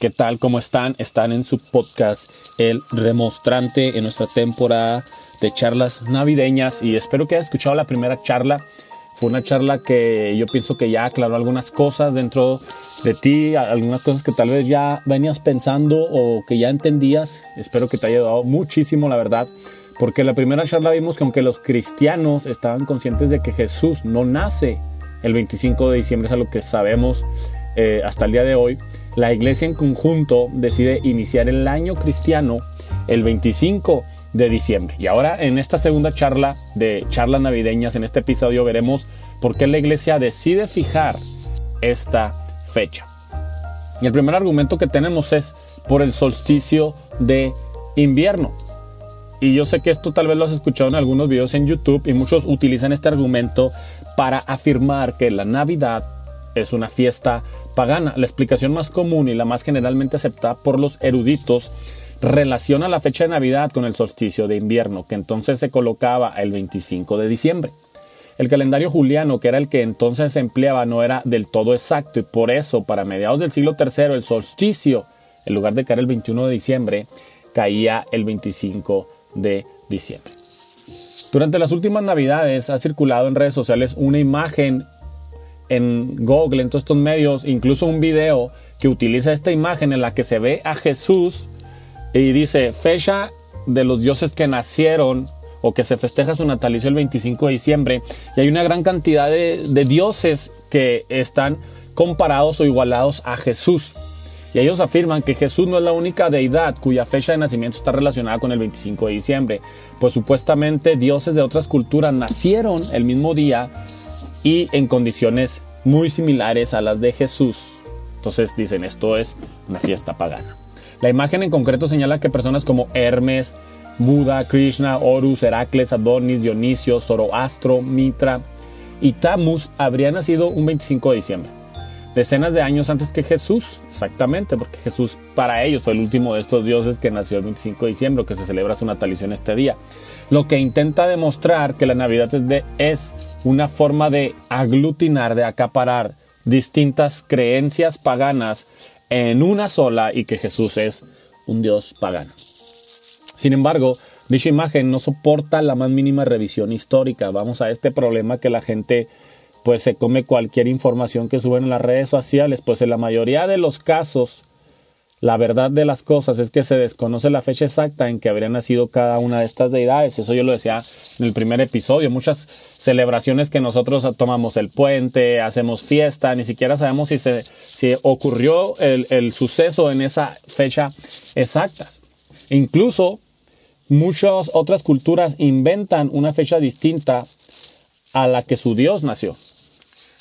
¿Qué tal? ¿Cómo están? Están en su podcast El Remostrante en nuestra temporada de charlas navideñas y espero que hayas escuchado la primera charla. Fue una charla que yo pienso que ya aclaró algunas cosas dentro de ti, algunas cosas que tal vez ya venías pensando o que ya entendías. Espero que te haya ayudado muchísimo, la verdad. Porque la primera charla vimos que aunque los cristianos estaban conscientes de que Jesús no nace el 25 de diciembre, es algo que sabemos eh, hasta el día de hoy, la iglesia en conjunto decide iniciar el año cristiano el 25 de diciembre. Y ahora en esta segunda charla de charlas navideñas, en este episodio veremos por qué la iglesia decide fijar esta fecha. Y el primer argumento que tenemos es por el solsticio de invierno. Y yo sé que esto tal vez lo has escuchado en algunos videos en YouTube y muchos utilizan este argumento para afirmar que la Navidad es una fiesta pagana. La explicación más común y la más generalmente aceptada por los eruditos relaciona la fecha de Navidad con el solsticio de invierno, que entonces se colocaba el 25 de diciembre. El calendario juliano, que era el que entonces se empleaba, no era del todo exacto y por eso para mediados del siglo III el solsticio, en lugar de caer el 21 de diciembre, caía el 25 de diciembre. Durante las últimas navidades ha circulado en redes sociales una imagen en Google, en todos estos medios, incluso un video que utiliza esta imagen en la que se ve a Jesús y dice fecha de los dioses que nacieron o que se festeja su natalicio el 25 de diciembre y hay una gran cantidad de, de dioses que están comparados o igualados a Jesús. Y ellos afirman que Jesús no es la única deidad cuya fecha de nacimiento está relacionada con el 25 de diciembre, pues supuestamente dioses de otras culturas nacieron el mismo día y en condiciones muy similares a las de Jesús. Entonces dicen, esto es una fiesta pagana. La imagen en concreto señala que personas como Hermes, Buda, Krishna, Horus, Heracles, Adonis, Dionisio, Zoroastro, Mitra y Tamus habrían nacido un 25 de diciembre. Decenas de años antes que Jesús, exactamente, porque Jesús para ellos fue el último de estos dioses que nació el 25 de diciembre, que se celebra su natalicio en este día. Lo que intenta demostrar que la Navidad es una forma de aglutinar, de acaparar distintas creencias paganas en una sola y que Jesús es un Dios pagano. Sin embargo, dicha imagen no soporta la más mínima revisión histórica. Vamos a este problema que la gente pues se come cualquier información que suben en las redes sociales, pues en la mayoría de los casos la verdad de las cosas es que se desconoce la fecha exacta en que habría nacido cada una de estas deidades. Eso yo lo decía en el primer episodio. Muchas celebraciones que nosotros tomamos el puente, hacemos fiesta, ni siquiera sabemos si, se, ocurrió el suceso en esa fecha exacta. Incluso muchas otras culturas inventan una fecha distinta a la que su Dios nació.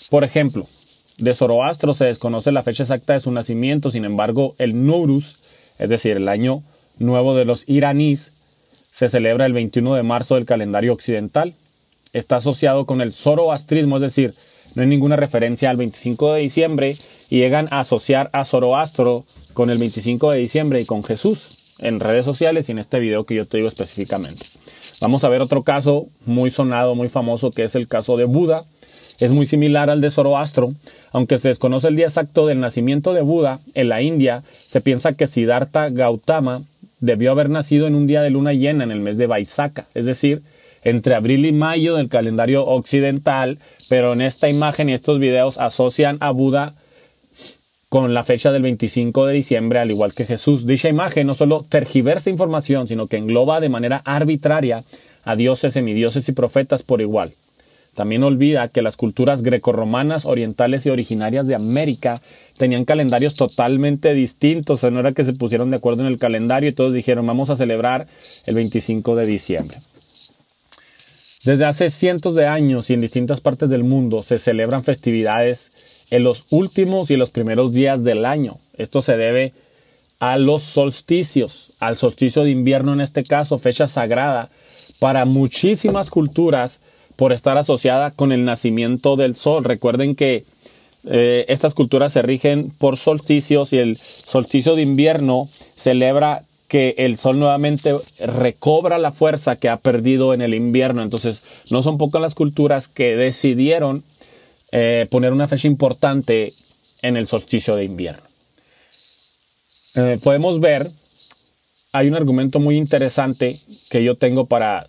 Por ejemplo, de Zoroastro se desconoce la fecha exacta de su nacimiento, sin embargo, el Nurus, es decir, el año nuevo de los iraníes, se celebra el 21 de marzo del calendario occidental. Está asociado con el zoroastrismo, es decir, no hay ninguna referencia al 25 de diciembre y llegan a asociar a Zoroastro con el 25 de diciembre y con Jesús en redes sociales y en este video que yo te digo específicamente. Vamos a ver otro caso muy sonado, muy famoso, que es el caso de Buda. Es muy similar al de Zoroastro, aunque se desconoce el día exacto del nacimiento de Buda en la India, se piensa que Siddhartha Gautama debió haber nacido en un día de luna llena en el mes de Vaisaka, es decir, entre abril y mayo del calendario occidental, pero en esta imagen y estos videos asocian a Buda con la fecha del 25 de diciembre, al igual que Jesús. Dicha imagen no solo tergiversa información, sino que engloba de manera arbitraria a dioses, semidioses y profetas por igual. También olvida que las culturas grecorromanas, orientales y originarias de América tenían calendarios totalmente distintos. no era que se pusieron de acuerdo en el calendario y todos dijeron vamos a celebrar el 25 de diciembre. Desde hace cientos de años y en distintas partes del mundo se celebran festividades en los últimos y los primeros días del año. Esto se debe a los solsticios, al solsticio de invierno en este caso, fecha sagrada para muchísimas culturas por estar asociada con el nacimiento del sol. Recuerden que eh, estas culturas se rigen por solsticios y el solsticio de invierno celebra que el sol nuevamente recobra la fuerza que ha perdido en el invierno. Entonces, no son pocas las culturas que decidieron eh, poner una fecha importante en el solsticio de invierno. eh, podemos ver, hay un argumento muy interesante que yo tengo para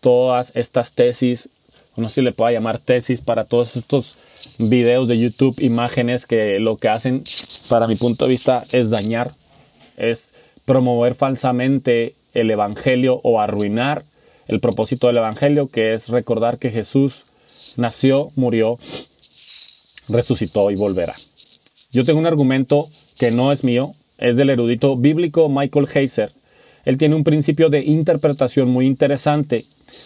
todas estas tesis, no sé si le puedo llamar tesis, para todos estos videos de YouTube, imágenes que lo que hacen, para mi punto de vista, es dañar, es promover falsamente el Evangelio o arruinar el propósito del Evangelio, que es recordar que Jesús nació, murió, resucitó y volverá. Yo tengo un argumento que no es mío, es del erudito bíblico Michael Heiser. Él tiene un principio de interpretación muy interesante.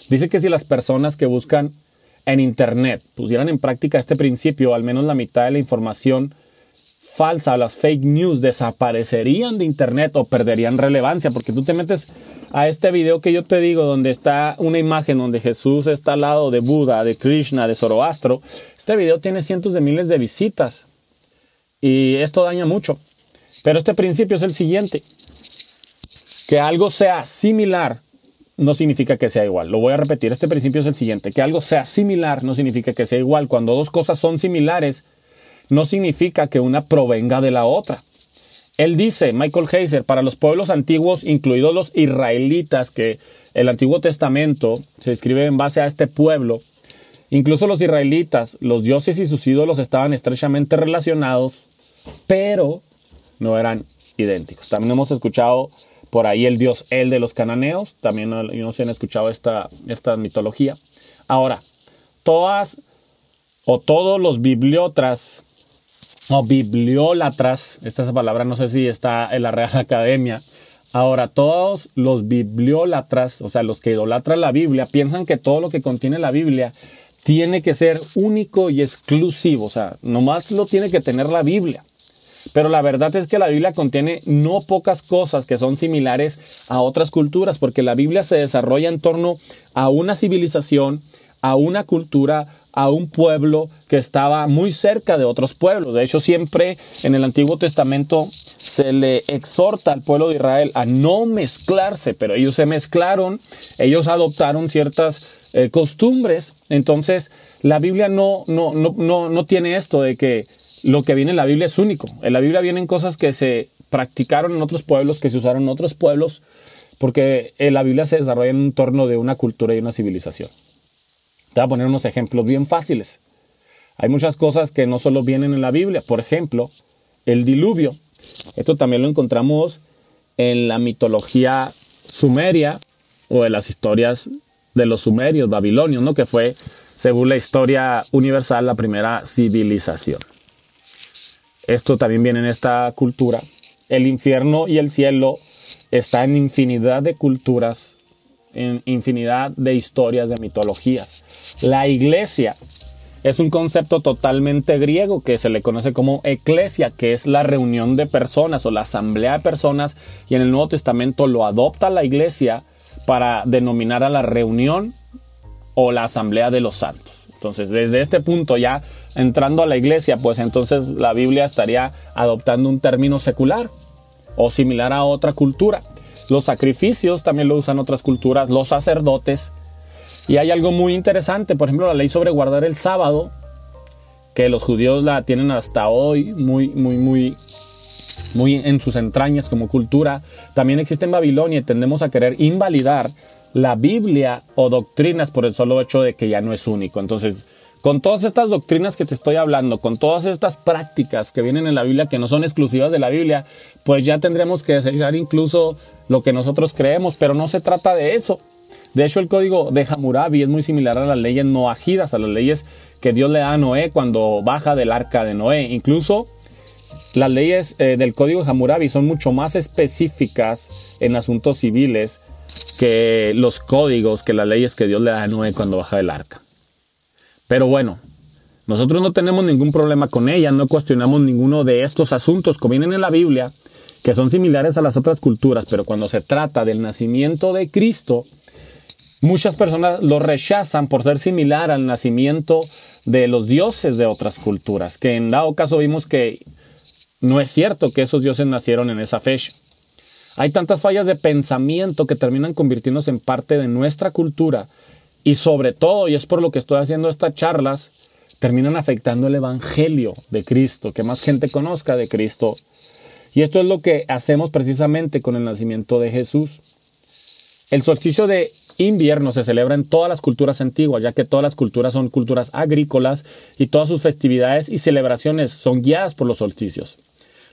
Dice que si las personas que buscan en Internet pusieran en práctica este principio, al menos la mitad de la información falsa, las fake news desaparecerían de internet o perderían relevancia, porque tú te metes a este video que yo te digo, donde está una imagen donde Jesús está al lado de Buda, de Krishna, de Zoroastro. Este video tiene cientos de miles de visitas y esto daña mucho. Pero este principio es el siguiente, que algo sea similar no significa que sea igual. Lo voy a repetir, este principio es el siguiente, que algo sea similar no significa que sea igual. Cuando dos cosas son similares, no significa que una provenga de la otra. Él dice, Michael Heiser, para los pueblos antiguos, incluidos los israelitas, que el Antiguo Testamento se escribe en base a este pueblo, incluso los israelitas, los dioses y sus ídolos estaban estrechamente relacionados, pero no eran idénticos. También hemos escuchado por ahí el dios El de los cananeos, también no se han escuchado esta, esta mitología. Ahora, todas o todos los bibliotras o bibliólatras, esta es la palabra no sé si está en la Real Academia. Ahora, todos los bibliólatras, o sea, los que idolatran la Biblia, piensan que todo lo que contiene la Biblia tiene que ser único y exclusivo, o sea, nomás lo tiene que tener la Biblia. Pero la verdad es que la Biblia contiene no pocas cosas que son similares a otras culturas, porque la Biblia se desarrolla en torno a una civilización, a una cultura, a un pueblo que estaba muy cerca de otros pueblos. De hecho, siempre en el Antiguo Testamento se le exhorta al pueblo de Israel a no mezclarse, pero ellos se mezclaron, ellos adoptaron ciertas eh, costumbres. Entonces, la Biblia no, no, no, no, tiene esto de que lo que viene en la Biblia es único. En la Biblia vienen cosas que se practicaron en otros pueblos, que se usaron en otros pueblos, porque en la Biblia se desarrolla en torno de una cultura y una civilización. Te voy a poner unos ejemplos bien fáciles. Hay muchas cosas que no solo vienen en la Biblia. Por ejemplo, el diluvio. Esto también lo encontramos en la mitología sumeria o en las historias de los sumerios, babilonios, ¿no? Que fue, según la historia universal, la primera civilización. Esto también viene en esta cultura. El infierno y el cielo están en infinidad de culturas, en infinidad de historias, de mitologías. La iglesia es un concepto totalmente griego que se le conoce como eclesia, que es la reunión de personas o la asamblea de personas, y en el Nuevo Testamento lo adopta la iglesia para denominar a la reunión o la asamblea de los santos. Entonces, desde este punto ya entrando a la iglesia, pues entonces la Biblia estaría adoptando un término secular o similar a otra cultura. Los sacrificios también lo usan otras culturas, los sacerdotes y hay algo muy interesante, por ejemplo, la ley sobre guardar el sábado, que los judíos la tienen hasta hoy muy, muy, muy, muy en sus entrañas como cultura. También existe en Babilonia y tendemos a querer invalidar la Biblia o doctrinas por el solo hecho de que ya no es único. Entonces, con todas estas doctrinas que te estoy hablando, con todas estas prácticas que vienen en la Biblia que no son exclusivas de la Biblia, pues ya tendremos que desechar incluso lo que nosotros creemos, pero no se trata de eso. De hecho, el código de Hammurabi es muy similar a las leyes noajidas, a las leyes que Dios le da a Noé cuando baja del arca de Noé. Incluso las leyes eh, del código de Hammurabi son mucho más específicas en asuntos civiles que los códigos, que las leyes que Dios le da a Noé cuando baja del arca. Pero bueno, nosotros no tenemos ningún problema con ella, no cuestionamos ninguno de estos asuntos que vienen en la Biblia, que son similares a las otras culturas, pero cuando se trata del nacimiento de Cristo, Muchas personas lo rechazan por ser similar al nacimiento de los dioses de otras culturas, que en dado caso vimos que no es cierto que esos dioses nacieron en esa fecha. Hay tantas fallas de pensamiento que terminan convirtiéndose en parte de nuestra cultura y sobre todo, y es por lo que estoy haciendo estas charlas, terminan afectando el Evangelio de Cristo, que más gente conozca de Cristo. Y esto es lo que hacemos precisamente con el nacimiento de Jesús. El solsticio de invierno se celebra en todas las culturas antiguas, ya que todas las culturas son culturas agrícolas y todas sus festividades y celebraciones son guiadas por los solsticios.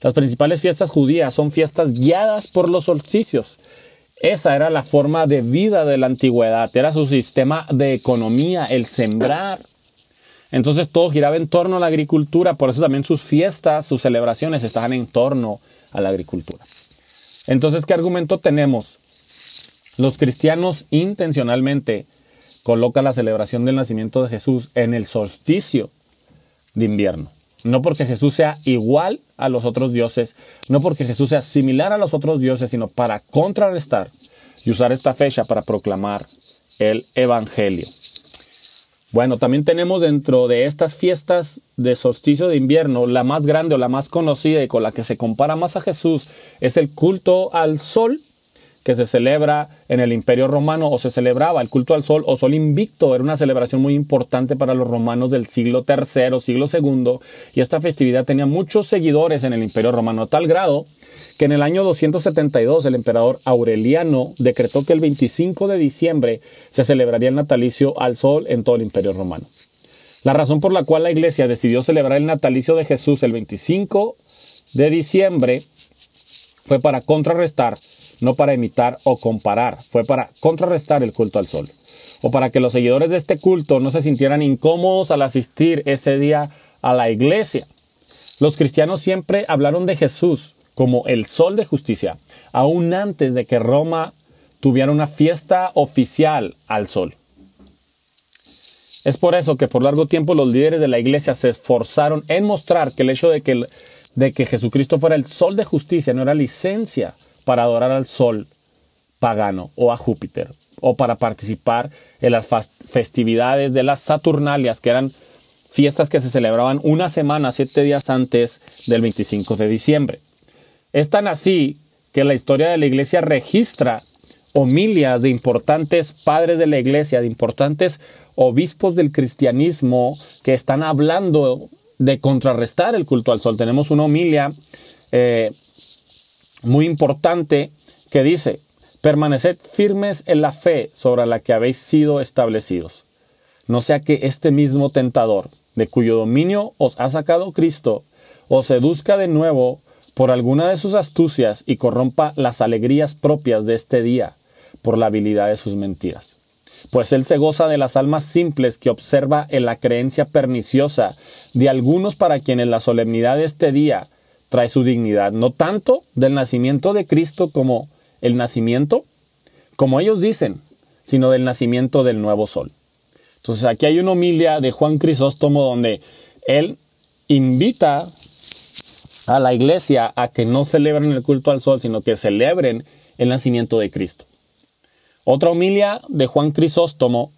Las principales fiestas judías son fiestas guiadas por los solsticios. Esa era la forma de vida de la antigüedad, era su sistema de economía, el sembrar. Entonces todo giraba en torno a la agricultura, por eso también sus fiestas, sus celebraciones estaban en torno a la agricultura. Entonces, ¿qué argumento tenemos? Los cristianos intencionalmente colocan la celebración del nacimiento de Jesús en el solsticio de invierno. No porque Jesús sea igual a los otros dioses, no porque Jesús sea similar a los otros dioses, sino para contrarrestar y usar esta fecha para proclamar el Evangelio. Bueno, también tenemos dentro de estas fiestas de solsticio de invierno, la más grande o la más conocida y con la que se compara más a Jesús es el culto al sol que se celebra en el Imperio Romano o se celebraba el culto al sol o sol invicto. Era una celebración muy importante para los romanos del siglo III, siglo II, y esta festividad tenía muchos seguidores en el Imperio Romano, a tal grado que en el año 272 el emperador Aureliano decretó que el 25 de diciembre se celebraría el natalicio al sol en todo el Imperio Romano. La razón por la cual la iglesia decidió celebrar el natalicio de Jesús el 25 de diciembre fue para contrarrestar no para imitar o comparar, fue para contrarrestar el culto al sol, o para que los seguidores de este culto no se sintieran incómodos al asistir ese día a la iglesia. Los cristianos siempre hablaron de Jesús como el sol de justicia, aún antes de que Roma tuviera una fiesta oficial al sol. Es por eso que por largo tiempo los líderes de la iglesia se esforzaron en mostrar que el hecho de que, de que Jesucristo fuera el sol de justicia no era licencia para adorar al sol pagano o a Júpiter, o para participar en las festividades de las Saturnalias, que eran fiestas que se celebraban una semana, siete días antes del 25 de diciembre. Es tan así que la historia de la iglesia registra homilias de importantes padres de la iglesia, de importantes obispos del cristianismo que están hablando de contrarrestar el culto al sol. Tenemos una homilia eh, muy importante que dice, permaneced firmes en la fe sobre la que habéis sido establecidos. No sea que este mismo tentador, de cuyo dominio os ha sacado Cristo, os seduzca de nuevo por alguna de sus astucias y corrompa las alegrías propias de este día por la habilidad de sus mentiras. Pues él se goza de las almas simples que observa en la creencia perniciosa de algunos para quienes la solemnidad de este día trae su dignidad, no tanto del nacimiento de Cristo como el nacimiento, como ellos dicen, sino del nacimiento del nuevo sol. Entonces aquí hay una homilia de Juan Crisóstomo donde él invita a la iglesia a que no celebren el culto al sol, sino que celebren el nacimiento de Cristo. Otra homilia de Juan Crisóstomo,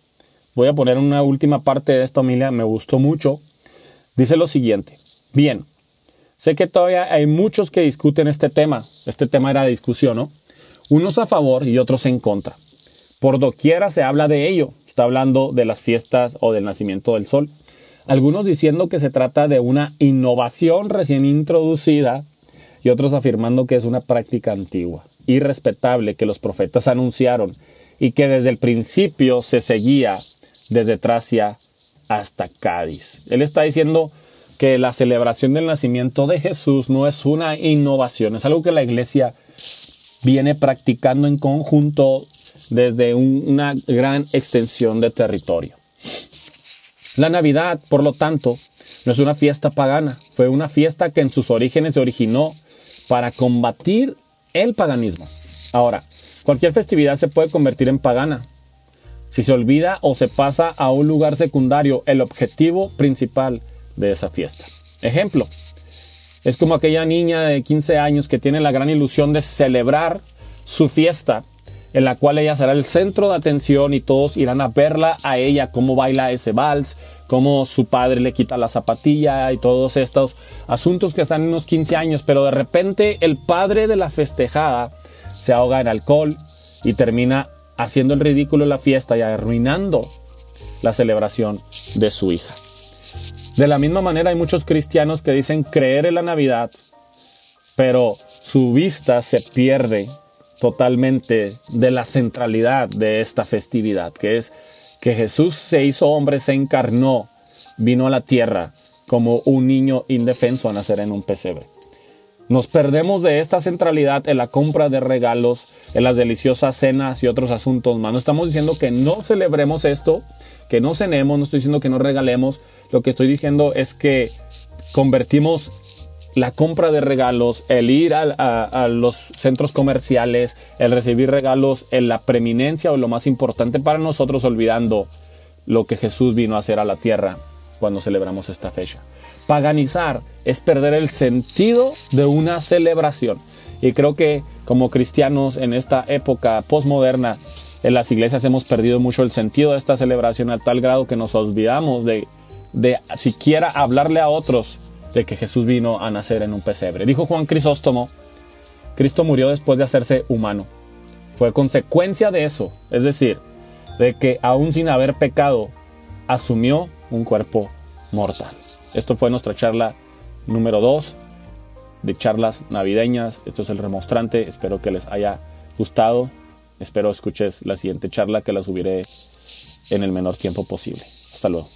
voy a poner una última parte de esta homilia, me gustó mucho, dice lo siguiente, bien, Sé que todavía hay muchos que discuten este tema. Este tema era de discusión, ¿no? Unos a favor y otros en contra. Por doquiera se habla de ello. Está hablando de las fiestas o del nacimiento del sol. Algunos diciendo que se trata de una innovación recién introducida y otros afirmando que es una práctica antigua, irrespetable que los profetas anunciaron y que desde el principio se seguía desde Tracia hasta Cádiz. Él está diciendo que la celebración del nacimiento de Jesús no es una innovación, es algo que la iglesia viene practicando en conjunto desde una gran extensión de territorio. La Navidad, por lo tanto, no es una fiesta pagana, fue una fiesta que en sus orígenes se originó para combatir el paganismo. Ahora, cualquier festividad se puede convertir en pagana. Si se olvida o se pasa a un lugar secundario, el objetivo principal de esa fiesta. Ejemplo, es como aquella niña de 15 años que tiene la gran ilusión de celebrar su fiesta, en la cual ella será el centro de atención y todos irán a verla a ella, cómo baila ese vals, cómo su padre le quita la zapatilla y todos estos asuntos que están en unos 15 años, pero de repente el padre de la festejada se ahoga en alcohol y termina haciendo el ridículo en la fiesta y arruinando la celebración de su hija. De la misma manera hay muchos cristianos que dicen creer en la Navidad, pero su vista se pierde totalmente de la centralidad de esta festividad, que es que Jesús se hizo hombre, se encarnó, vino a la tierra como un niño indefenso a nacer en un pesebre. Nos perdemos de esta centralidad en la compra de regalos, en las deliciosas cenas y otros asuntos más. No estamos diciendo que no celebremos esto, que no cenemos, no estoy diciendo que no regalemos. Lo que estoy diciendo es que convertimos la compra de regalos, el ir a, los centros comerciales, el recibir regalos en la preeminencia o lo más importante para nosotros, olvidando lo que Jesús vino a hacer a la tierra cuando celebramos esta fecha. Paganizar es perder el sentido de una celebración. Y creo que como cristianos en esta época postmoderna, en las iglesias hemos perdido mucho el sentido de esta celebración a tal grado que nos olvidamos de, de siquiera hablarle a otros de que Jesús vino a nacer en un pesebre. Dijo Juan Crisóstomo, Cristo murió después de hacerse humano. Fue consecuencia de eso, es decir, de que aún sin haber pecado, asumió un cuerpo mortal. Esto fue nuestra charla número 2 de charlas navideñas. Esto es el remostrante. Espero que les haya gustado. Espero escuches la siguiente charla que la subiré en el menor tiempo posible. Hasta luego.